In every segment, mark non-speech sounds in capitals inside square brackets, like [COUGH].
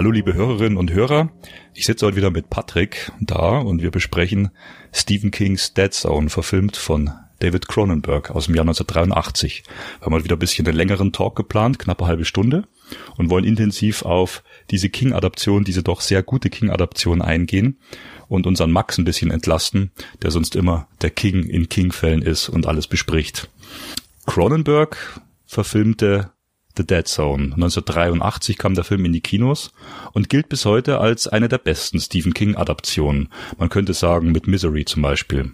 Hallo liebe Hörerinnen und Hörer, ich sitze heute wieder mit Patrick da und wir besprechen Stephen Kings Dead Zone, verfilmt von David Cronenberg aus dem Jahr 1983. Wir haben heute wieder ein bisschen einen längeren Talk geplant, knappe halbe Stunde und wollen intensiv auf diese King-Adaption, diese doch sehr gute King-Adaption eingehen und unseren Max ein bisschen entlasten, der sonst immer der King in King-Fällen ist und alles bespricht. Cronenberg verfilmte The Dead Zone. 1983 kam der Film in die Kinos und gilt bis heute als eine der besten Stephen King Adaptionen. Man könnte sagen mit Misery zum Beispiel.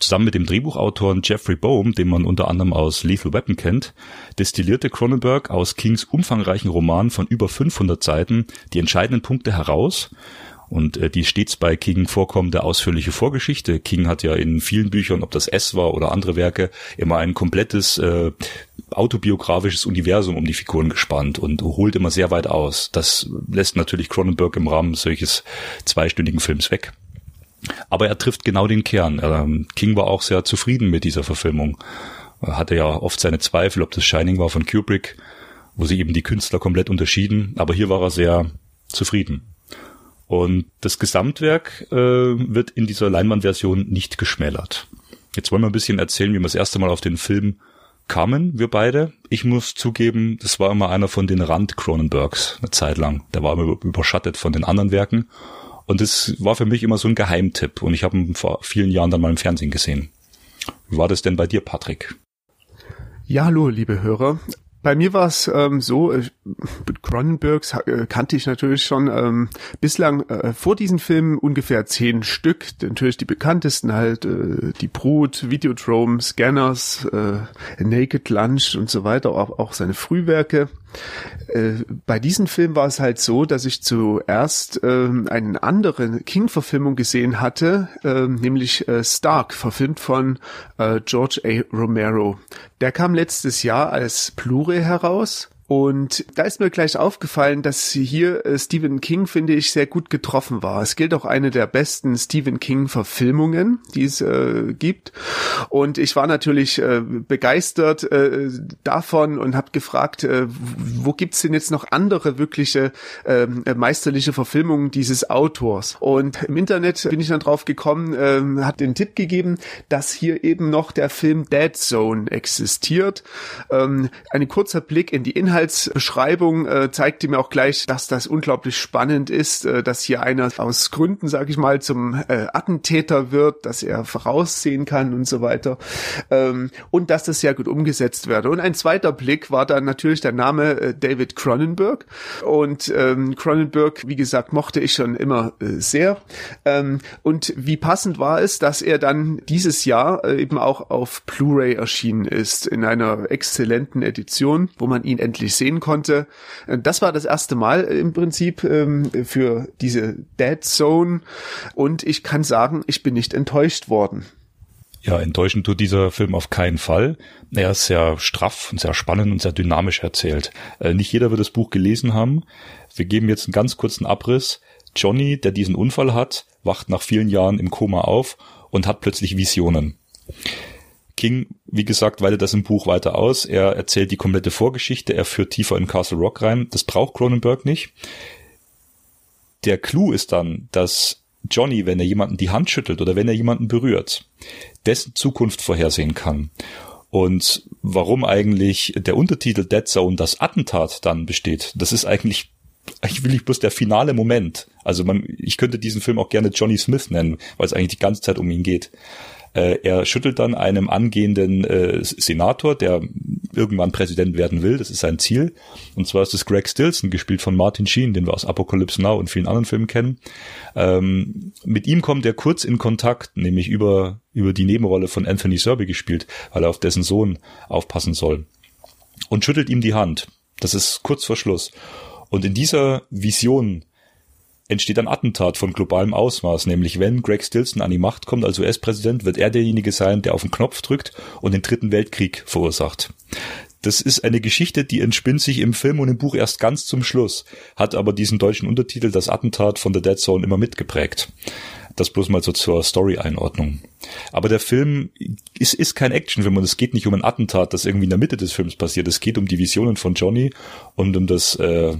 Zusammen mit dem Drehbuchautor Jeffrey Bohm, den man unter anderem aus Lethal Weapon kennt, destillierte Cronenberg aus Kings umfangreichen Roman von über 500 Seiten die entscheidenden Punkte heraus und äh, die stets bei King vorkommende ausführliche Vorgeschichte. King hat ja in vielen Büchern, ob das S war oder andere Werke, immer ein komplettes äh, autobiografisches Universum um die Figuren gespannt und holt immer sehr weit aus. Das lässt natürlich Cronenberg im Rahmen solches zweistündigen Films weg. Aber er trifft genau den Kern. Ähm, King war auch sehr zufrieden mit dieser Verfilmung. Er hatte ja oft seine Zweifel, ob das Shining war von Kubrick, wo sie eben die Künstler komplett unterschieden. Aber hier war er sehr zufrieden. Und das Gesamtwerk äh, wird in dieser Leinwandversion nicht geschmälert. Jetzt wollen wir ein bisschen erzählen, wie wir das erste Mal auf den Film kamen, wir beide. Ich muss zugeben, das war immer einer von den Rand-Cronenbergs, eine Zeit lang. Der war immer überschattet von den anderen Werken. Und das war für mich immer so ein Geheimtipp. Und ich habe ihn vor vielen Jahren dann mal im Fernsehen gesehen. Wie war das denn bei dir, Patrick? Ja, hallo, liebe Hörer. Bei mir war es ähm, so, äh, Cronenbergs äh, kannte ich natürlich schon ähm, bislang äh, vor diesen Filmen ungefähr zehn Stück. Natürlich die bekanntesten halt, äh, die Brut, Videodrome, Scanners, äh, Naked Lunch und so weiter, auch, auch seine Frühwerke. Äh, bei diesem Film war es halt so, dass ich zuerst äh, eine andere King-Verfilmung gesehen hatte, äh, nämlich äh, Stark, verfilmt von äh, George A. Romero. Der kam letztes Jahr als Blu-ray heraus und da ist mir gleich aufgefallen, dass hier äh, Stephen King, finde ich, sehr gut getroffen war. Es gilt auch eine der besten Stephen King-Verfilmungen, die es äh, gibt. Und ich war natürlich äh, begeistert äh, davon und habe gefragt, äh, wo gibt's denn jetzt noch andere wirkliche ähm, äh, meisterliche Verfilmungen dieses Autors? Und im Internet bin ich dann drauf gekommen, äh, hat den Tipp gegeben, dass hier eben noch der Film Dead Zone existiert. Ähm, ein kurzer Blick in die Inhalte Inhaltsbeschreibung äh, zeigte mir auch gleich, dass das unglaublich spannend ist, äh, dass hier einer aus Gründen, sag ich mal, zum äh, Attentäter wird, dass er voraussehen kann und so weiter. Ähm, und dass das sehr gut umgesetzt werde. Und ein zweiter Blick war dann natürlich der Name äh, David Cronenberg. Und ähm, Cronenberg, wie gesagt, mochte ich schon immer äh, sehr. Ähm, und wie passend war es, dass er dann dieses Jahr äh, eben auch auf Blu-ray erschienen ist in einer exzellenten Edition, wo man ihn endlich endlich sehen konnte. Äh, das war das erste Mal äh, im Prinzip ähm, für diese Dead Zone und ich kann sagen, ich bin nicht enttäuscht worden. Ja, enttäuschend tut dieser Film auf keinen Fall. Er ist sehr straff und sehr spannend und sehr dynamisch erzählt. Äh, nicht jeder wird das Buch gelesen haben. Wir geben jetzt einen ganz kurzen Abriss. Johnny, der diesen Unfall hat, wacht nach vielen Jahren im Koma auf und hat plötzlich Visionen. King, wie gesagt, weitet das im Buch weiter aus. Er erzählt die komplette Vorgeschichte, er führt tiefer in Castle Rock rein. Das braucht Cronenberg nicht. Der Clou ist dann, dass Johnny, wenn er jemanden die Hand schüttelt oder wenn er jemanden berührt, dessen Zukunft vorhersehen kann. Und warum eigentlich der Untertitel Dead Zone das Attentat dann besteht, das ist eigentlich eigentlich will ich bloß der finale Moment. Also man, ich könnte diesen Film auch gerne Johnny Smith nennen, weil es eigentlich die ganze Zeit um ihn geht. Äh, er schüttelt dann einem angehenden äh, Senator, der irgendwann Präsident werden will, das ist sein Ziel. Und zwar ist es Greg Stilson, gespielt von Martin Sheen, den wir aus Apocalypse Now und vielen anderen Filmen kennen. Ähm, mit ihm kommt er kurz in Kontakt, nämlich über, über die Nebenrolle von Anthony Serby gespielt, weil er auf dessen Sohn aufpassen soll. Und schüttelt ihm die Hand. Das ist kurz vor Schluss. Und in dieser Vision entsteht ein Attentat von globalem Ausmaß, nämlich wenn Greg Stilson an die Macht kommt als US-Präsident, wird er derjenige sein, der auf den Knopf drückt und den dritten Weltkrieg verursacht. Das ist eine Geschichte, die entspinnt sich im Film und im Buch erst ganz zum Schluss, hat aber diesen deutschen Untertitel Das Attentat von The Dead Zone immer mitgeprägt. Das bloß mal so zur Story-Einordnung. Aber der Film ist, ist kein Actionfilm und es geht nicht um ein Attentat, das irgendwie in der Mitte des Films passiert. Es geht um die Visionen von Johnny und um das äh,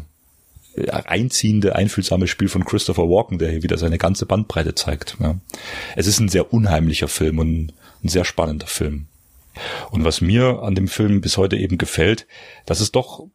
einziehende, einfühlsame Spiel von Christopher Walken, der hier wieder seine ganze Bandbreite zeigt. Ja. Es ist ein sehr unheimlicher Film und ein sehr spannender Film. Und was mir an dem Film bis heute eben gefällt, dass es doch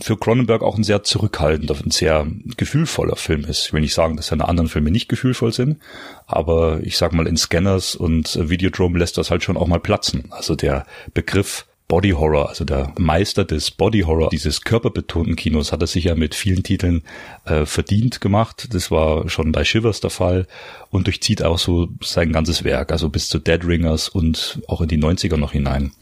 für Cronenberg auch ein sehr zurückhaltender, ein sehr gefühlvoller Film ist. Ich will nicht sagen, dass seine anderen Filme nicht gefühlvoll sind, aber ich sag mal, in Scanners und Videodrome lässt das halt schon auch mal platzen. Also der Begriff Body Horror, also der Meister des Body Horror, dieses körperbetonten Kinos, hat er sich ja mit vielen Titeln äh, verdient gemacht. Das war schon bei Shivers der Fall und durchzieht auch so sein ganzes Werk, also bis zu Dead Ringers und auch in die 90er noch hinein.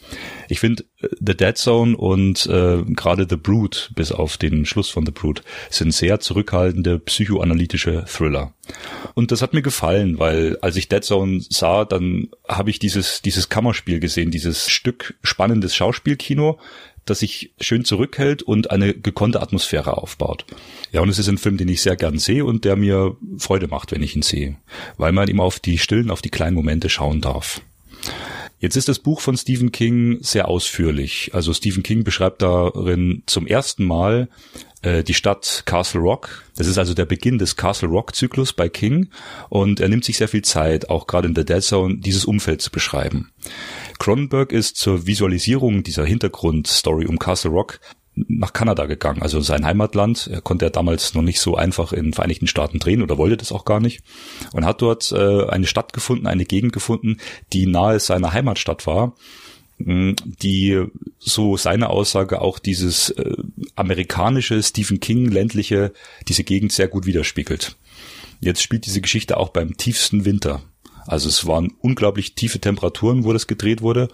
Ich finde äh, The Dead Zone und äh, gerade The Brood, bis auf den Schluss von The Brood, sind sehr zurückhaltende psychoanalytische Thriller. Und das hat mir gefallen, weil als ich Dead Zone sah, dann habe ich dieses, dieses Kammerspiel gesehen, dieses Stück spannendes Schauspielkino, das sich schön zurückhält und eine gekonnte Atmosphäre aufbaut. Ja, und es ist ein Film, den ich sehr gern sehe und der mir Freude macht, wenn ich ihn sehe, weil man ihm auf die stillen, auf die kleinen Momente schauen darf. Jetzt ist das Buch von Stephen King sehr ausführlich. Also Stephen King beschreibt darin zum ersten Mal äh, die Stadt Castle Rock. Das ist also der Beginn des Castle Rock Zyklus bei King und er nimmt sich sehr viel Zeit, auch gerade in der Dead Zone, dieses Umfeld zu beschreiben. Cronenberg ist zur Visualisierung dieser Hintergrundstory um Castle Rock nach Kanada gegangen, also sein Heimatland. Er konnte ja damals noch nicht so einfach in den Vereinigten Staaten drehen oder wollte das auch gar nicht. Und hat dort äh, eine Stadt gefunden, eine Gegend gefunden, die nahe seiner Heimatstadt war die so seine Aussage auch dieses äh, amerikanische Stephen King ländliche diese Gegend sehr gut widerspiegelt. Jetzt spielt diese Geschichte auch beim tiefsten Winter. Also es waren unglaublich tiefe Temperaturen, wo das gedreht wurde.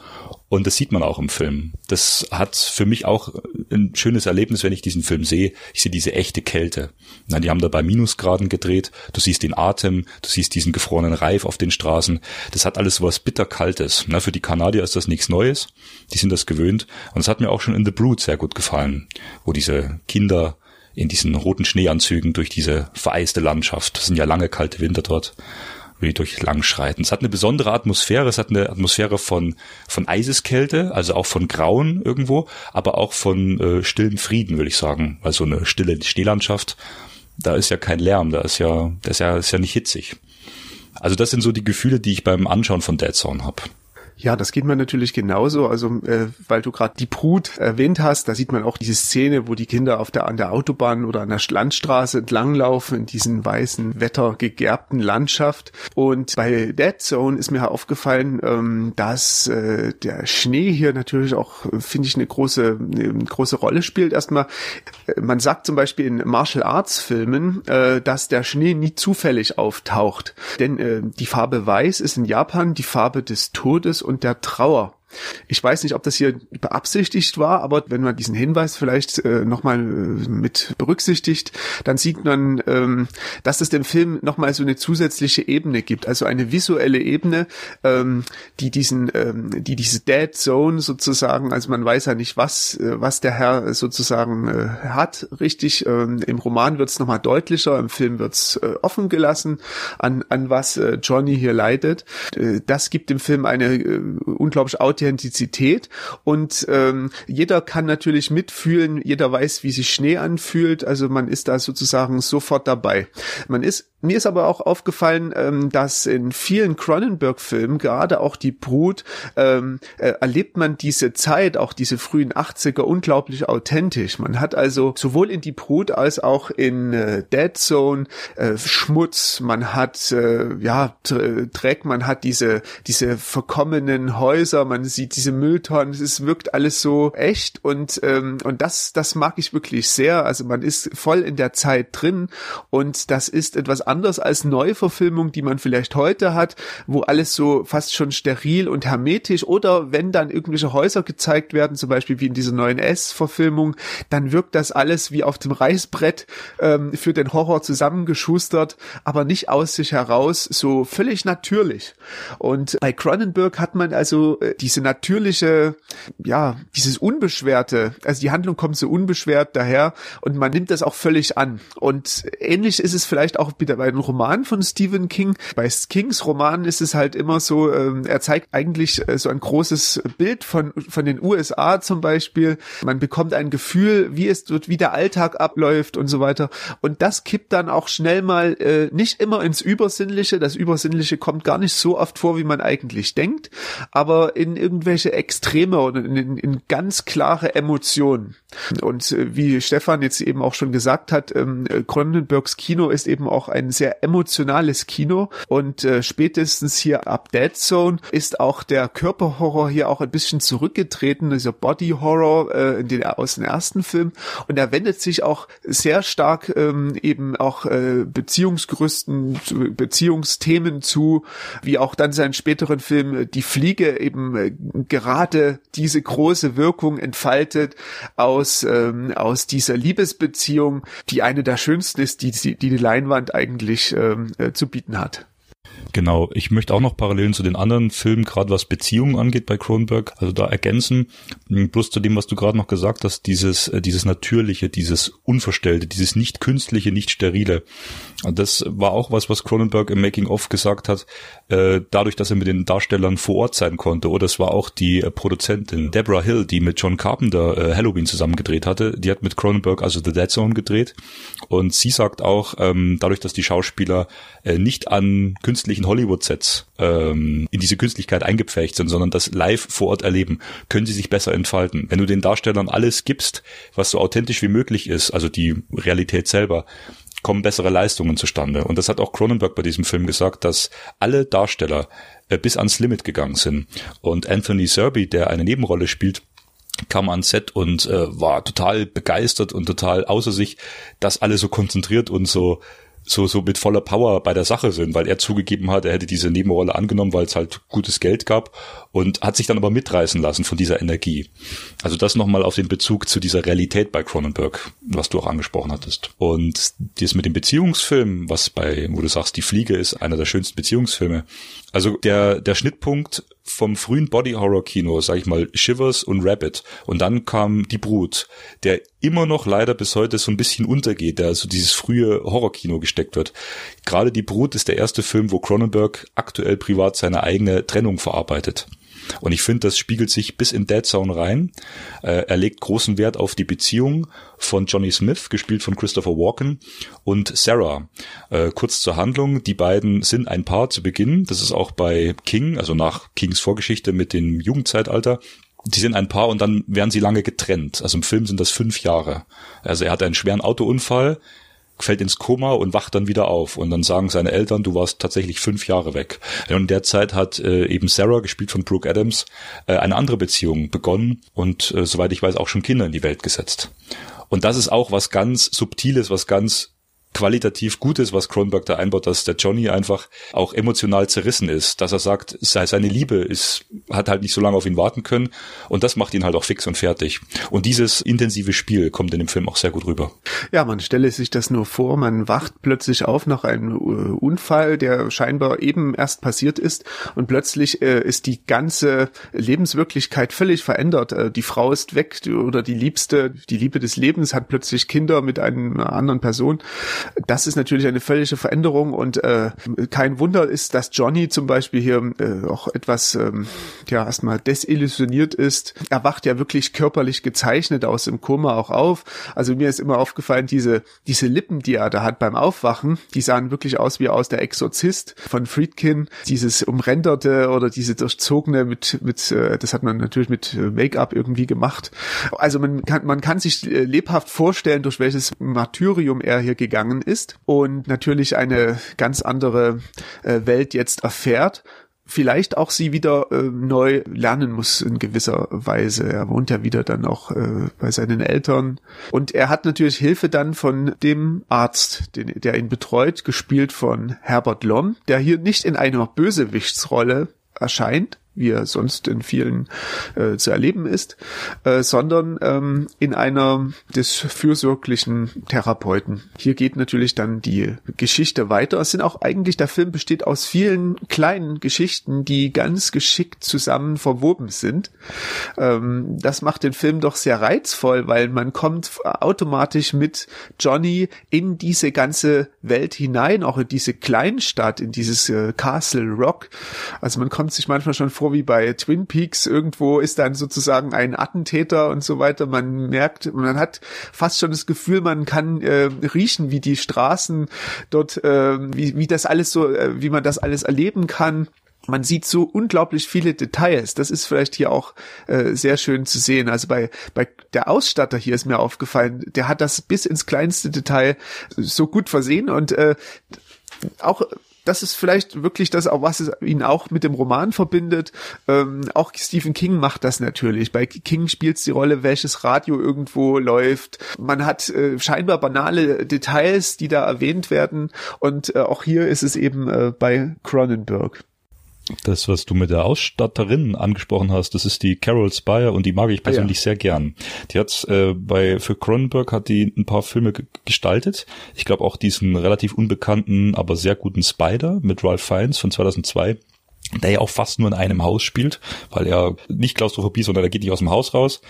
Und das sieht man auch im Film. Das hat für mich auch ein schönes Erlebnis, wenn ich diesen Film sehe. Ich sehe diese echte Kälte. Na, die haben da bei Minusgraden gedreht. Du siehst den Atem, du siehst diesen gefrorenen Reif auf den Straßen. Das hat alles was bitterkaltes. Na, für die Kanadier ist das nichts Neues. Die sind das gewöhnt. Und es hat mir auch schon in The Brood sehr gut gefallen, wo diese Kinder in diesen roten Schneeanzügen durch diese vereiste Landschaft. Das sind ja lange kalte Winter dort wie durch Langschreiten. Es hat eine besondere Atmosphäre, es hat eine Atmosphäre von, von Eiseskälte, also auch von Grauen irgendwo, aber auch von äh, stillem Frieden, würde ich sagen. Weil so eine stille Schneelandschaft, da ist ja kein Lärm, da ist ja, das ist ja, ist ja nicht hitzig. Also das sind so die Gefühle, die ich beim Anschauen von Dead Zone habe. Ja, das geht mir natürlich genauso. Also, äh, weil du gerade die Brut erwähnt hast, da sieht man auch diese Szene, wo die Kinder auf der an der Autobahn oder an der Landstraße entlanglaufen in diesen weißen, wettergegerbten Landschaft. Und bei Dead Zone ist mir aufgefallen, ähm, dass äh, der Schnee hier natürlich auch, finde ich, eine große, eine große Rolle spielt. Erstmal, äh, man sagt zum Beispiel in Martial Arts Filmen, äh, dass der Schnee nie zufällig auftaucht. Denn äh, die Farbe Weiß ist in Japan die Farbe des Todes und der Trauer. Ich weiß nicht, ob das hier beabsichtigt war, aber wenn man diesen Hinweis vielleicht äh, nochmal äh, mit berücksichtigt, dann sieht man, ähm, dass es dem Film nochmal so eine zusätzliche Ebene gibt, also eine visuelle Ebene, ähm, die diesen, ähm, die diese Dead Zone sozusagen, also man weiß ja nicht, was, äh, was der Herr sozusagen äh, hat, richtig. Ähm, Im Roman wird es nochmal deutlicher, im Film wird es äh, offen gelassen, an, an was äh, Johnny hier leidet. Äh, das gibt dem Film eine äh, unglaublich Authentizität und ähm, jeder kann natürlich mitfühlen, jeder weiß, wie sich Schnee anfühlt, also man ist da sozusagen sofort dabei. Man ist Mir ist aber auch aufgefallen, ähm, dass in vielen Cronenberg-Filmen, gerade auch die Brut, ähm, äh, erlebt man diese Zeit, auch diese frühen 80er, unglaublich authentisch. Man hat also sowohl in die Brut als auch in äh, Dead Zone äh, Schmutz, man hat äh, ja Dreck, man hat diese diese verkommenen Häuser, man sieht diese Mülltonnen, es wirkt alles so echt. Und ähm, und das das mag ich wirklich sehr. Also man ist voll in der Zeit drin. Und das ist etwas anders als Neuverfilmung, die man vielleicht heute hat, wo alles so fast schon steril und hermetisch oder wenn dann irgendwelche Häuser gezeigt werden, zum Beispiel wie in dieser neuen S-Verfilmung, dann wirkt das alles wie auf dem Reißbrett ähm, für den Horror zusammengeschustert, aber nicht aus sich heraus, so völlig natürlich. Und bei Cronenberg hat man also äh, diese natürliche, ja, dieses Unbeschwerte, also die Handlung kommt so unbeschwert daher und man nimmt das auch völlig an. Und ähnlich ist es vielleicht auch wieder bei den Romanen von Stephen King. Bei Kings Romanen ist es halt immer so, ähm, er zeigt eigentlich äh, so ein großes Bild von, von den USA zum Beispiel. Man bekommt ein Gefühl, wie es dort, wie der Alltag abläuft und so weiter. Und das kippt dann auch schnell mal äh, nicht immer ins Übersinnliche. Das Übersinnliche kommt gar nicht so oft vor, wie man eigentlich denkt, aber in irgendwelche Extreme oder in, in, in ganz klare Emotionen. Und äh, wie Stefan jetzt eben auch schon gesagt hat, ähm, Cronenbergs Kino ist eben auch ein sehr emotionales Kino und äh, spätestens hier ab Dead Zone ist auch der Körperhorror hier auch ein bisschen zurückgetreten, dieser Body Horror äh, in den, aus dem ersten Film. Und er wendet sich auch sehr stark ähm, eben auch äh, Beziehungsgerüsten, Beziehungsthemen zu, wie auch dann seinen späteren Film äh, Die Fliege eben äh, gerade diese große Wirkung entfaltet aus ähm, aus dieser Liebesbeziehung, die eine der schönsten ist, die die, die Leinwand eigentlich ähm, äh, zu bieten hat. Genau, ich möchte auch noch Parallelen zu den anderen Filmen, gerade was Beziehungen angeht bei Cronenberg, also da ergänzen, bloß zu dem, was du gerade noch gesagt hast, dieses, äh, dieses Natürliche, dieses Unverstellte, dieses nicht künstliche, nicht sterile. Das war auch was, was Cronenberg im Making-of gesagt hat, äh, dadurch, dass er mit den Darstellern vor Ort sein konnte. Oder es war auch die äh, Produzentin Deborah Hill, die mit John Carpenter Halloween zusammen gedreht hatte. Die hat mit Cronenberg also The Dead Zone gedreht. Und sie sagt auch, ähm, dadurch, dass die Schauspieler nicht an künstlichen künstlichen Hollywood-Sets ähm, in diese Künstlichkeit eingepfercht sind, sondern das live vor Ort erleben, können sie sich besser entfalten. Wenn du den Darstellern alles gibst, was so authentisch wie möglich ist, also die Realität selber, kommen bessere Leistungen zustande. Und das hat auch Cronenberg bei diesem Film gesagt, dass alle Darsteller äh, bis ans Limit gegangen sind. Und Anthony Serby, der eine Nebenrolle spielt, kam ans Set und äh, war total begeistert und total außer sich, dass alle so konzentriert und so so, so mit voller Power bei der Sache sind, weil er zugegeben hat, er hätte diese Nebenrolle angenommen, weil es halt gutes Geld gab und hat sich dann aber mitreißen lassen von dieser Energie. Also das nochmal auf den Bezug zu dieser Realität bei Cronenberg, was du auch angesprochen hattest. Und das mit dem Beziehungsfilm, was bei, wo du sagst, die Fliege ist einer der schönsten Beziehungsfilme. Also der, der Schnittpunkt vom frühen Body Horror Kino, sag ich mal, Shivers und Rabbit. Und dann kam Die Brut, der immer noch leider bis heute so ein bisschen untergeht, der also dieses frühe Horrorkino gesteckt wird. Gerade Die Brut ist der erste Film, wo Cronenberg aktuell privat seine eigene Trennung verarbeitet. Und ich finde, das spiegelt sich bis in Dead Zone rein. Äh, er legt großen Wert auf die Beziehung von Johnny Smith, gespielt von Christopher Walken, und Sarah. Äh, kurz zur Handlung. Die beiden sind ein Paar zu Beginn. Das ist auch bei King, also nach Kings Vorgeschichte mit dem Jugendzeitalter. Die sind ein Paar und dann werden sie lange getrennt. Also im Film sind das fünf Jahre. Also er hat einen schweren Autounfall, fällt ins Koma und wacht dann wieder auf. Und dann sagen seine Eltern, du warst tatsächlich fünf Jahre weg. Und in der Zeit hat äh, eben Sarah, gespielt von Brooke Adams, äh, eine andere Beziehung begonnen und äh, soweit ich weiß auch schon Kinder in die Welt gesetzt. Und das ist auch was ganz Subtiles, was ganz qualitativ gut ist, was Kronberg da einbaut, dass der Johnny einfach auch emotional zerrissen ist, dass er sagt, seine Liebe ist, hat halt nicht so lange auf ihn warten können und das macht ihn halt auch fix und fertig. Und dieses intensive Spiel kommt in dem Film auch sehr gut rüber. Ja, man stelle sich das nur vor, man wacht plötzlich auf nach einem äh, Unfall, der scheinbar eben erst passiert ist und plötzlich äh, ist die ganze Lebenswirklichkeit völlig verändert. Äh, die Frau ist weg oder die Liebste, die Liebe des Lebens hat plötzlich Kinder mit einer anderen Person das ist natürlich eine völlige Veränderung und äh, kein Wunder ist, dass Johnny zum Beispiel hier äh, auch etwas ähm, ja erstmal desillusioniert ist. Er wacht ja wirklich körperlich gezeichnet aus dem Koma auch auf. Also mir ist immer aufgefallen, diese diese Lippen, die er da hat beim Aufwachen, die sahen wirklich aus wie aus der Exorzist von Friedkin. Dieses umrenderte oder diese durchzogene mit mit äh, das hat man natürlich mit äh, Make-up irgendwie gemacht. Also man kann man kann sich äh, lebhaft vorstellen, durch welches Martyrium er hier gegangen ist und natürlich eine ganz andere äh, Welt jetzt erfährt vielleicht auch sie wieder äh, neu lernen muss in gewisser Weise. Er wohnt ja wieder dann auch äh, bei seinen Eltern. Und er hat natürlich Hilfe dann von dem Arzt, den, der ihn betreut, gespielt von Herbert Lom, der hier nicht in einer Bösewichtsrolle erscheint, wie er sonst in vielen äh, zu erleben ist, äh, sondern ähm, in einer des fürsorglichen Therapeuten. Hier geht natürlich dann die Geschichte weiter. Es sind auch eigentlich, der Film besteht aus vielen kleinen Geschichten, die ganz geschickt zusammen verwoben sind. Ähm, das macht den Film doch sehr reizvoll, weil man kommt automatisch mit Johnny in diese ganze Welt hinein, auch in diese Kleinstadt, in dieses äh, Castle Rock. Also man kommt sich manchmal schon vor, vor wie bei Twin Peaks. Irgendwo ist dann sozusagen ein Attentäter und so weiter. Man merkt, man hat fast schon das Gefühl, man kann äh, riechen, wie die Straßen dort, äh, wie, wie das alles so, äh, wie man das alles erleben kann man sieht so unglaublich viele Details. Das ist vielleicht hier auch äh, sehr schön zu sehen. Also bei, bei der Ausstatter hier ist mir aufgefallen, der hat das bis ins kleinste Detail so gut versehen und äh, auch das ist vielleicht wirklich das, auch was ihn auch mit dem Roman verbindet. Ähm, auch Stephen King macht das natürlich. Bei King spielt es die Rolle, welches Radio irgendwo läuft. Man hat äh, scheinbar banale Details, die da erwähnt werden. Und äh, auch hier ist es eben äh, bei Cronenberg. Das, was du mit der Ausstatterin angesprochen hast, das ist die Carol Spire und die mag ich persönlich ah, ja. sehr gern. Die hat äh, bei für Cronenberg hat die ein paar Filme gestaltet. Ich glaube auch diesen relativ unbekannten, aber sehr guten Spider mit Ralph Fiennes von 2002 der ja auch fast nur in einem Haus spielt, weil er nicht Klaustrophobie, sondern er geht nicht aus dem Haus raus.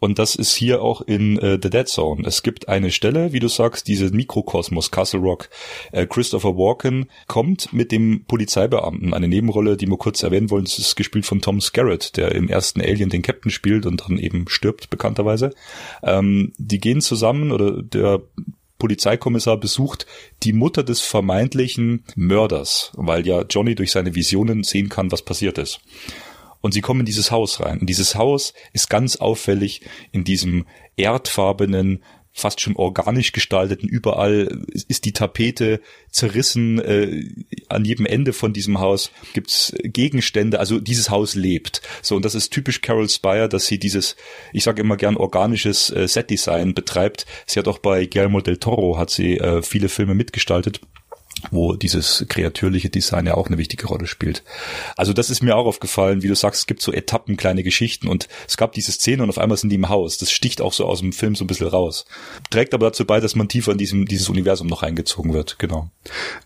Und das ist hier auch in äh, The Dead Zone. Es gibt eine Stelle, wie du sagst, diese Mikrokosmos, Castle Rock. Äh, Christopher Walken kommt mit dem Polizeibeamten, eine Nebenrolle, die wir kurz erwähnen wollen, das ist gespielt von Tom Skerritt, der im ersten Alien den Captain spielt und dann eben stirbt, bekannterweise. Ähm, die gehen zusammen, oder der Polizeikommissar besucht die Mutter des vermeintlichen Mörders, weil ja Johnny durch seine Visionen sehen kann, was passiert ist. Und sie kommen in dieses Haus rein. Und dieses Haus ist ganz auffällig in diesem erdfarbenen, fast schon organisch gestalteten. Überall ist die Tapete zerrissen. Äh, an jedem Ende von diesem Haus gibt's Gegenstände. Also dieses Haus lebt. So und das ist typisch Carol Spire, dass sie dieses, ich sage immer gern organisches äh, Setdesign betreibt. Sie hat auch bei Guillermo del Toro hat sie äh, viele Filme mitgestaltet wo dieses kreatürliche Design ja auch eine wichtige Rolle spielt. Also das ist mir auch aufgefallen, wie du sagst, es gibt so Etappen, kleine Geschichten und es gab diese Szene und auf einmal sind die im Haus. Das sticht auch so aus dem Film so ein bisschen raus. Trägt aber dazu bei, dass man tiefer in diesem, dieses Universum noch eingezogen wird, genau.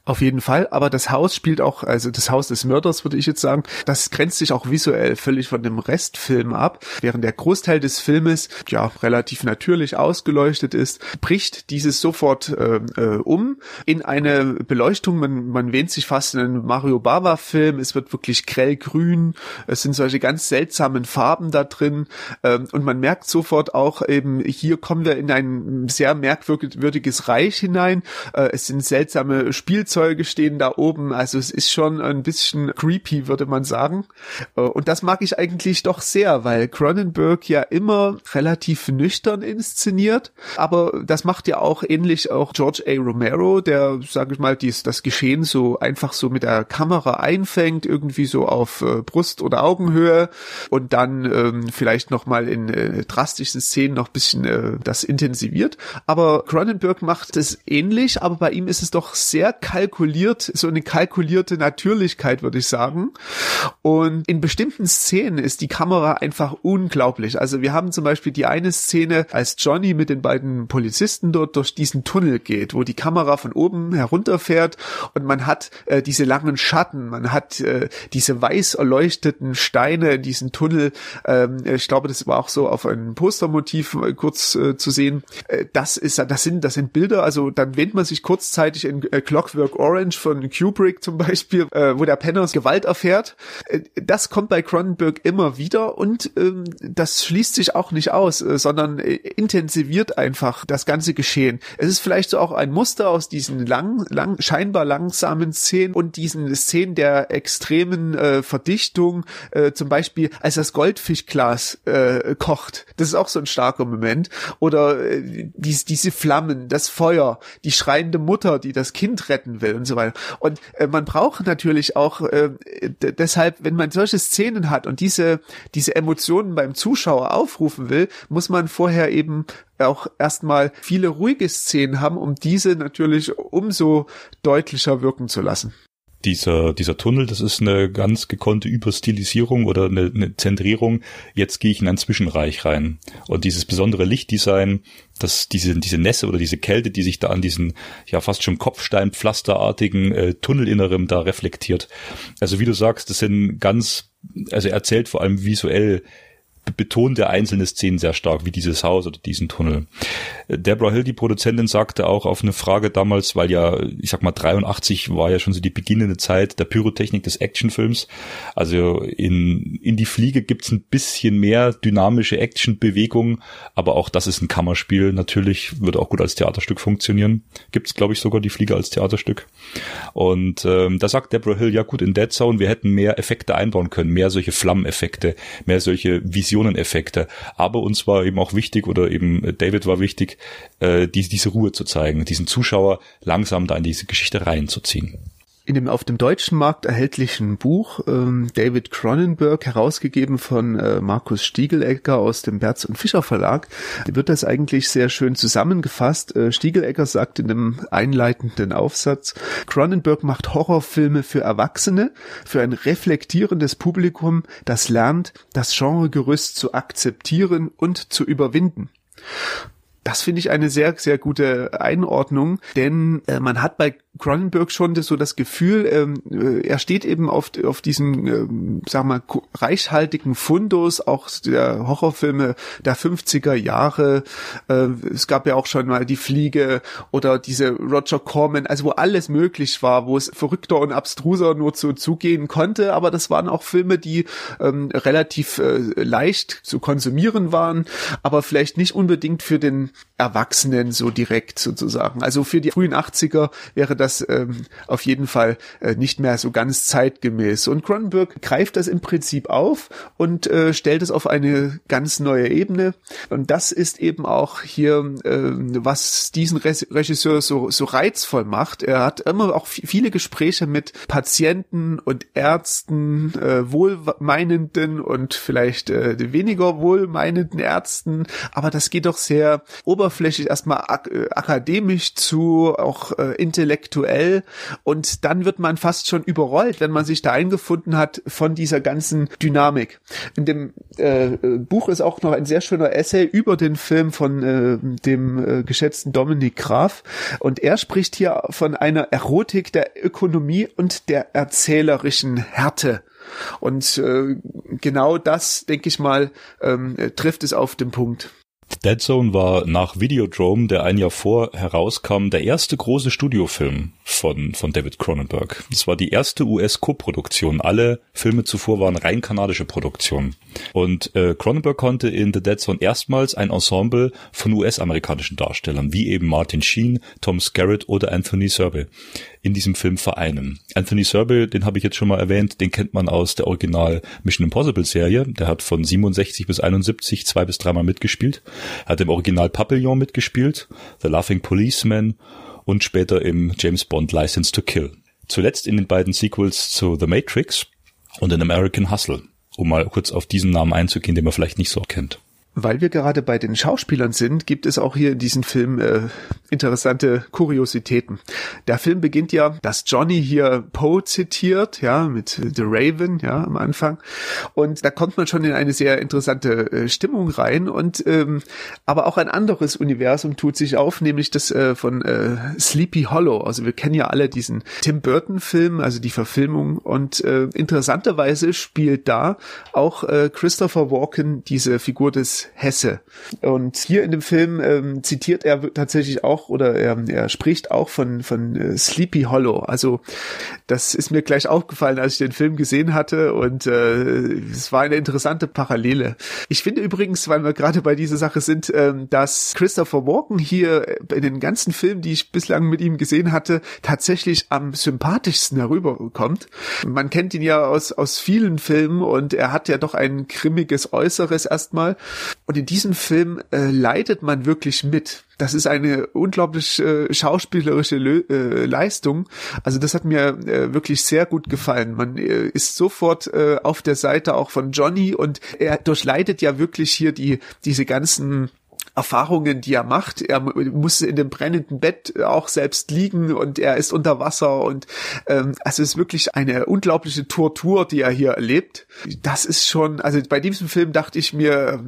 Auf jeden Fall, aber das Haus spielt auch, also das Haus des Mörders, würde ich jetzt sagen, das grenzt sich auch visuell völlig von dem Restfilm ab. Während der Großteil des Filmes ja relativ natürlich ausgeleuchtet ist, bricht dieses sofort äh, äh, um in eine Beleuchtung, man, man wähnt sich fast in einen Mario Bava Film, es wird wirklich grellgrün, es sind solche ganz seltsamen Farben da drin. Ähm, und man merkt sofort auch eben, hier kommen wir in ein sehr merkwürdiges Reich hinein, äh, es sind seltsame Spielzeuge stehen da oben, also es ist schon ein bisschen creepy, würde man sagen. Äh, und das mag ich eigentlich doch sehr, weil Cronenberg ja immer relativ nüchtern inszeniert, aber das macht ja auch ähnlich auch George A. Romero, der, sage ich mal, die dies, das Geschehen so einfach so mit der Kamera einfängt, irgendwie so auf äh, Brust- oder Augenhöhe und dann ähm, vielleicht nochmal in äh, drastischen Szenen noch bisschen äh, das intensiviert. Aber Cronenberg macht es ähnlich, aber bei ihm ist es doch sehr kalkuliert, so eine kalkulierte Natürlichkeit, würde ich sagen. Und in bestimmten Szenen ist die Kamera einfach unglaublich. Also wir haben zum Beispiel die eine Szene, als Johnny mit den beiden Polizisten dort durch diesen Tunnel geht, wo die Kamera von oben herunterfährt fährt und man hat äh, diese langen Schatten, man hat äh, diese weiß erleuchteten Steine in diesem Tunnel. Ähm, ich glaube, das war auch so auf einem Postermotiv äh, kurz äh, zu sehen. Äh, das ist, das sind, das sind Bilder. Also dann wähnt man sich kurzzeitig in äh, Clockwork Orange von Kubrick zum Beispiel, äh, wo der Penner Gewalt erfährt. Äh, das kommt bei Cronenberg immer wieder und ähm, das schließt sich auch nicht aus, äh, sondern äh, intensiviert einfach das ganze Geschehen. Es ist vielleicht so auch ein Muster aus diesen lang, lang, scheinbar langsamen Szenen und diesen Szenen der extremen äh, Verdichtung, äh, zum Beispiel als das Goldfischglas äh, kocht. Das ist auch so ein starker Moment. Oder äh, dies, diese Flammen, das Feuer, die schreiende Mutter, die das Kind retten will und so weiter. Und äh, man braucht natürlich auch äh, deshalb, wenn man solche Szenen hat und diese, diese Emotionen beim Zuschauer aufrufen will, muss man vorher eben auch erstmal viele ruhige Szenen haben, um diese natürlich umso deutlicher wirken zu lassen dieser, dieser Tunnel, das ist eine ganz gekonnte Überstilisierung oder eine, eine Zentrierung. Jetzt gehe ich in ein Zwischenreich rein. Und dieses besondere Lichtdesign, das, diese, diese Nässe oder diese Kälte, die sich da an diesen, ja, fast schon Kopfsteinpflasterartigen äh, Tunnelinnerem da reflektiert. Also wie du sagst, das sind ganz, also erzählt vor allem visuell betont er einzelne Szenen sehr stark, wie dieses Haus oder diesen Tunnel. Deborah Hill, die Produzentin, sagte auch auf eine Frage damals, weil ja, ich sag mal, 83 war ja schon so die beginnende Zeit der Pyrotechnik des Actionfilms. Also in, in die Fliege gibt's ein bisschen mehr dynamische Actionbewegung, aber auch das ist ein Kammerspiel. Natürlich würde auch gut als Theaterstück funktionieren. Gibt's, glaube ich, sogar die Fliege als Theaterstück. Und ähm, da sagt Deborah Hill, ja gut, in Dead Zone, wir hätten mehr Effekte einbauen können, mehr solche Flammeneffekte, mehr solche Visioneneffekte. Aber uns war eben auch wichtig, oder eben David war wichtig, äh, die, diese Ruhe zu zeigen, diesen Zuschauer langsam da in diese Geschichte reinzuziehen in dem auf dem deutschen Markt erhältlichen Buch ähm, David Cronenberg, herausgegeben von äh, Markus Stiegelegger aus dem Berz und Fischer Verlag, wird das eigentlich sehr schön zusammengefasst. Äh, Stiegelegger sagt in dem einleitenden Aufsatz, Cronenberg macht Horrorfilme für Erwachsene, für ein reflektierendes Publikum, das lernt, das Genregerüst zu akzeptieren und zu überwinden. Das finde ich eine sehr, sehr gute Einordnung, denn äh, man hat bei Cronenberg schon das, so das Gefühl, ähm, äh, er steht eben auf, auf diesem, ähm, sag mal, reichhaltigen Fundus, auch der Horrorfilme der 50er Jahre. Äh, es gab ja auch schon mal die Fliege oder diese Roger Corman, also wo alles möglich war, wo es verrückter und abstruser nur zu zugehen konnte, aber das waren auch Filme, die ähm, relativ äh, leicht zu konsumieren waren, aber vielleicht nicht unbedingt für den Erwachsenen so direkt sozusagen. Also für die frühen 80er wäre das ähm, auf jeden Fall äh, nicht mehr so ganz zeitgemäß. Und Cronenberg greift das im Prinzip auf und äh, stellt es auf eine ganz neue Ebene. Und das ist eben auch hier, äh, was diesen Regisseur so, so reizvoll macht. Er hat immer auch viele Gespräche mit Patienten und Ärzten, äh, wohlmeinenden und vielleicht äh, weniger wohlmeinenden Ärzten. Aber das geht doch sehr oberflächlich erstmal ak äh, akademisch zu, auch äh, intellektuell und dann wird man fast schon überrollt, wenn man sich da eingefunden hat von dieser ganzen Dynamik. In dem äh, Buch ist auch noch ein sehr schöner Essay über den Film von äh, dem äh, geschätzten Dominik Graf und er spricht hier von einer Erotik der Ökonomie und der erzählerischen Härte. Und äh, genau das, denke ich mal, ähm, trifft es auf den Punkt. Dead Zone war nach Videodrome, der ein Jahr vor herauskam, der erste große Studiofilm von, von David Cronenberg. Es war die erste US-Koproduktion. Alle Filme zuvor waren rein kanadische Produktionen. Und äh, Cronenberg konnte in The Dead Zone erstmals ein Ensemble von US-amerikanischen Darstellern, wie eben Martin Sheen, Tom Skerritt oder Anthony Serbe, in diesem Film vereinen. Anthony Serbe, den habe ich jetzt schon mal erwähnt, den kennt man aus der Original Mission Impossible Serie. Der hat von 67 bis 71 zwei bis dreimal mitgespielt. Er hat im Original Papillon mitgespielt, The Laughing Policeman und später im James Bond License to Kill. Zuletzt in den beiden Sequels zu The Matrix und in American Hustle, um mal kurz auf diesen Namen einzugehen, den man vielleicht nicht so kennt. Weil wir gerade bei den Schauspielern sind, gibt es auch hier in diesem Film äh, interessante Kuriositäten. Der Film beginnt ja, dass Johnny hier Poe zitiert, ja, mit The Raven, ja, am Anfang. Und da kommt man schon in eine sehr interessante äh, Stimmung rein. Und ähm, aber auch ein anderes Universum tut sich auf, nämlich das äh, von äh, Sleepy Hollow. Also wir kennen ja alle diesen Tim Burton-Film, also die Verfilmung. Und äh, interessanterweise spielt da auch äh, Christopher Walken diese Figur des Hesse. Und hier in dem Film ähm, zitiert er tatsächlich auch oder er, er spricht auch von, von äh, Sleepy Hollow. Also das ist mir gleich aufgefallen, als ich den Film gesehen hatte und äh, es war eine interessante Parallele. Ich finde übrigens, weil wir gerade bei dieser Sache sind, ähm, dass Christopher Walken hier in den ganzen Filmen, die ich bislang mit ihm gesehen hatte, tatsächlich am sympathischsten herüberkommt. Man kennt ihn ja aus, aus vielen Filmen und er hat ja doch ein grimmiges Äußeres erstmal. Und in diesem Film äh, leidet man wirklich mit. Das ist eine unglaublich äh, schauspielerische Lö äh, Leistung. Also das hat mir äh, wirklich sehr gut gefallen. Man äh, ist sofort äh, auf der Seite auch von Johnny und er durchleidet ja wirklich hier die diese ganzen Erfahrungen, die er macht. Er muss in dem brennenden Bett auch selbst liegen und er ist unter Wasser und ähm, also es ist wirklich eine unglaubliche Tortur, die er hier erlebt. Das ist schon, also bei diesem Film dachte ich mir,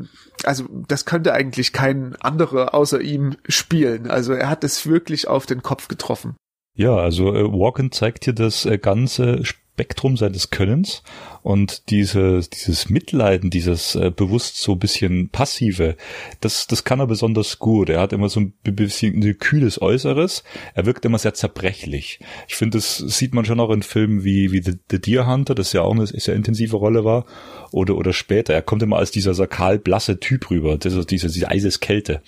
also das könnte eigentlich kein anderer außer ihm spielen. Also er hat es wirklich auf den Kopf getroffen. Ja, also äh, Walken zeigt hier das äh, ganze Spektrum seines Könnens und diese, dieses Mitleiden, dieses äh, bewusst so bisschen passive, das, das kann er besonders gut. Er hat immer so ein bisschen ein kühles Äußeres. Er wirkt immer sehr zerbrechlich. Ich finde, das sieht man schon auch in Filmen wie, wie The, The Deer Hunter, das ja auch eine sehr intensive Rolle war. Oder, oder später. Er kommt immer als dieser sakal blasse Typ rüber. Ist diese, diese Eiseskälte.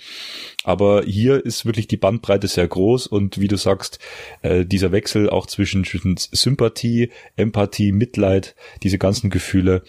Aber hier ist wirklich die Bandbreite sehr groß und wie du sagst, äh, dieser Wechsel auch zwischen, zwischen Sympathie, Empathie, Mitleid, diese ganzen Gefühle,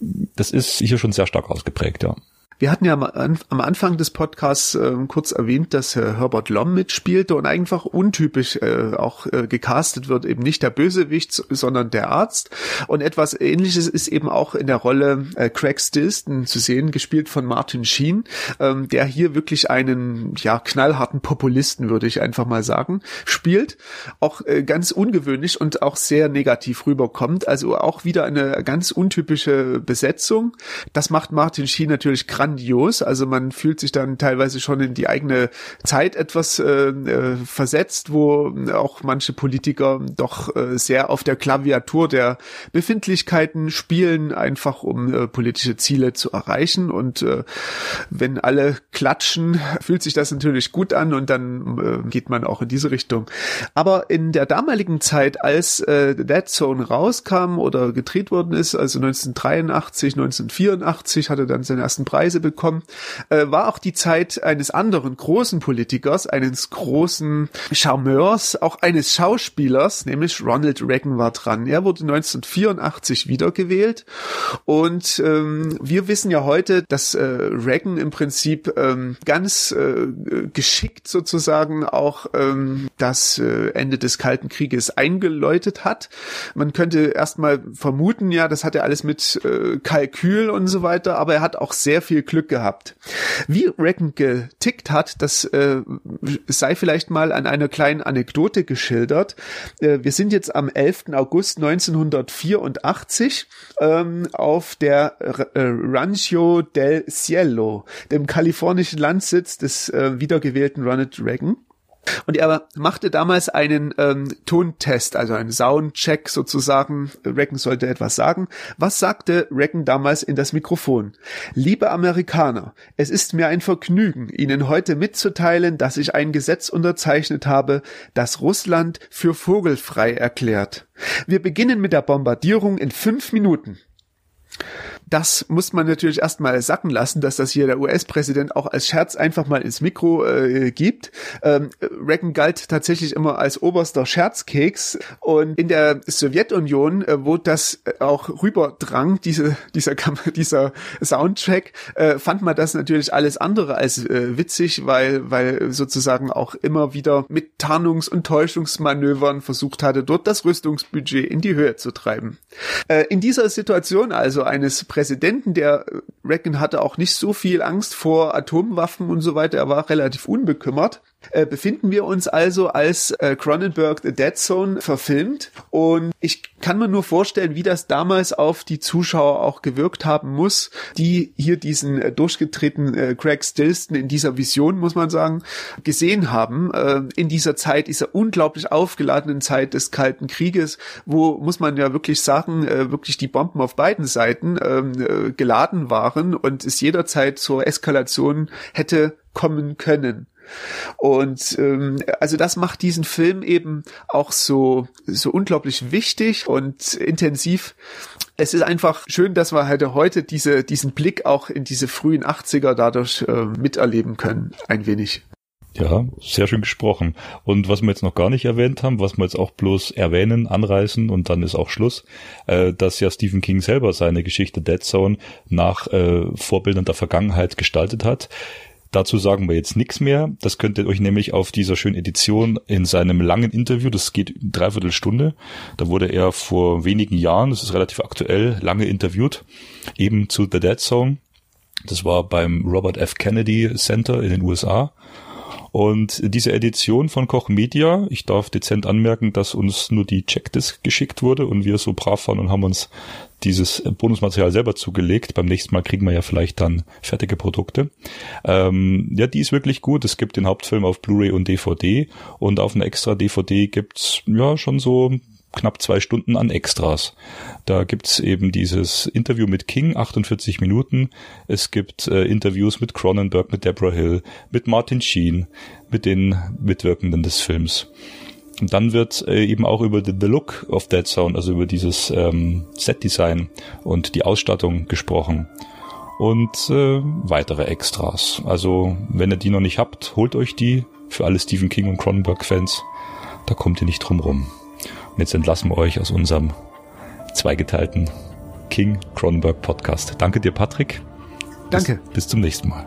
das ist hier schon sehr stark ausgeprägt, ja. Wir hatten ja am Anfang des Podcasts äh, kurz erwähnt, dass äh, Herbert Lom mitspielte und einfach untypisch äh, auch äh, gecastet wird, eben nicht der Bösewicht, sondern der Arzt. Und etwas ähnliches ist eben auch in der Rolle äh, Craig Stilston zu sehen, gespielt von Martin Sheen, ähm, der hier wirklich einen ja knallharten Populisten, würde ich einfach mal sagen, spielt. Auch äh, ganz ungewöhnlich und auch sehr negativ rüberkommt. Also auch wieder eine ganz untypische Besetzung. Das macht Martin Sheen natürlich grandios grandios. Also man fühlt sich dann teilweise schon in die eigene Zeit etwas äh, äh, versetzt, wo auch manche Politiker doch äh, sehr auf der Klaviatur der Befindlichkeiten spielen, einfach um äh, politische Ziele zu erreichen. Und äh, wenn alle klatschen, fühlt sich das natürlich gut an und dann äh, geht man auch in diese Richtung. Aber in der damaligen Zeit, als äh, Dead Zone rauskam oder gedreht worden ist, also 1983, 1984, hatte dann seine ersten Preise Preise bekommen, äh, war auch die Zeit eines anderen großen Politikers, eines großen Charmeurs, auch eines Schauspielers, nämlich Ronald Reagan war dran. Er wurde 1984 wiedergewählt und ähm, wir wissen ja heute, dass äh, Reagan im Prinzip ähm, ganz äh, geschickt sozusagen auch ähm, das äh, Ende des Kalten Krieges eingeläutet hat. Man könnte erstmal vermuten, ja, das hat er alles mit äh, Kalkül und so weiter, aber er hat auch sehr viel Glück gehabt. Wie Reagan getickt hat, das äh, sei vielleicht mal an einer kleinen Anekdote geschildert. Äh, wir sind jetzt am 11. August 1984 ähm, auf der äh, Rancho del Cielo, dem kalifornischen Landsitz des äh, wiedergewählten Ronald Reagan. Und er machte damals einen ähm, Tontest, also einen Soundcheck sozusagen. Reagan sollte etwas sagen. Was sagte Reagan damals in das Mikrofon? Liebe Amerikaner, es ist mir ein Vergnügen, Ihnen heute mitzuteilen, dass ich ein Gesetz unterzeichnet habe, das Russland für vogelfrei erklärt. Wir beginnen mit der Bombardierung in fünf Minuten das muss man natürlich erstmal sacken lassen, dass das hier der US-Präsident auch als Scherz einfach mal ins Mikro äh, gibt. Ähm, Reagan galt tatsächlich immer als oberster Scherzkeks und in der Sowjetunion, äh, wo das auch rüberdrang, diese, dieser, [LAUGHS] dieser Soundtrack, äh, fand man das natürlich alles andere als äh, witzig, weil, weil sozusagen auch immer wieder mit Tarnungs- und Täuschungsmanövern versucht hatte, dort das Rüstungsbudget in die Höhe zu treiben. Äh, in dieser Situation also eines Präsidenten. Der äh, Reagan hatte auch nicht so viel Angst vor Atomwaffen und so weiter. Er war relativ unbekümmert. Äh, befinden wir uns also als äh, Cronenberg The Dead Zone verfilmt und ich kann mir nur vorstellen, wie das damals auf die Zuschauer auch gewirkt haben muss, die hier diesen äh, durchgetretenen äh, Craig Stillston in dieser Vision, muss man sagen, gesehen haben. Äh, in dieser Zeit, dieser unglaublich aufgeladenen Zeit des Kalten Krieges, wo, muss man ja wirklich sagen, wirklich die Bomben auf beiden Seiten ähm, äh, geladen waren und es jederzeit zur Eskalation hätte kommen können. Und ähm, also das macht diesen Film eben auch so so unglaublich wichtig und intensiv. Es ist einfach schön, dass wir halt heute diese diesen Blick auch in diese frühen 80er dadurch äh, miterleben können, ein wenig. Ja, sehr schön gesprochen. Und was wir jetzt noch gar nicht erwähnt haben, was wir jetzt auch bloß erwähnen, anreißen und dann ist auch Schluss, äh, dass ja Stephen King selber seine Geschichte Dead Zone nach äh, Vorbildern der Vergangenheit gestaltet hat. Dazu sagen wir jetzt nichts mehr. Das könnt ihr euch nämlich auf dieser schönen Edition in seinem langen Interview, das geht dreiviertel Stunde, da wurde er vor wenigen Jahren, das ist relativ aktuell, lange interviewt, eben zu The Dead Song. Das war beim Robert F. Kennedy Center in den USA. Und diese Edition von Koch Media, ich darf dezent anmerken, dass uns nur die Checkdisk geschickt wurde und wir so brav waren und haben uns dieses Bonusmaterial selber zugelegt. Beim nächsten Mal kriegen wir ja vielleicht dann fertige Produkte. Ähm, ja, die ist wirklich gut. Es gibt den Hauptfilm auf Blu-ray und DVD und auf einer extra DVD gibt's ja schon so knapp zwei Stunden an Extras. Da gibt's eben dieses Interview mit King, 48 Minuten. Es gibt äh, Interviews mit Cronenberg, mit Deborah Hill, mit Martin Sheen, mit den Mitwirkenden des Films. Und dann wird äh, eben auch über the, the, Look of Dead Sound, also über dieses ähm, Set-Design und die Ausstattung gesprochen. Und äh, weitere Extras. Also, wenn ihr die noch nicht habt, holt euch die für alle Stephen King und Cronenberg-Fans. Da kommt ihr nicht drum rum. Und jetzt entlassen wir euch aus unserem zweigeteilten King Cronenberg Podcast. Danke dir, Patrick. Danke. Bis, bis zum nächsten Mal.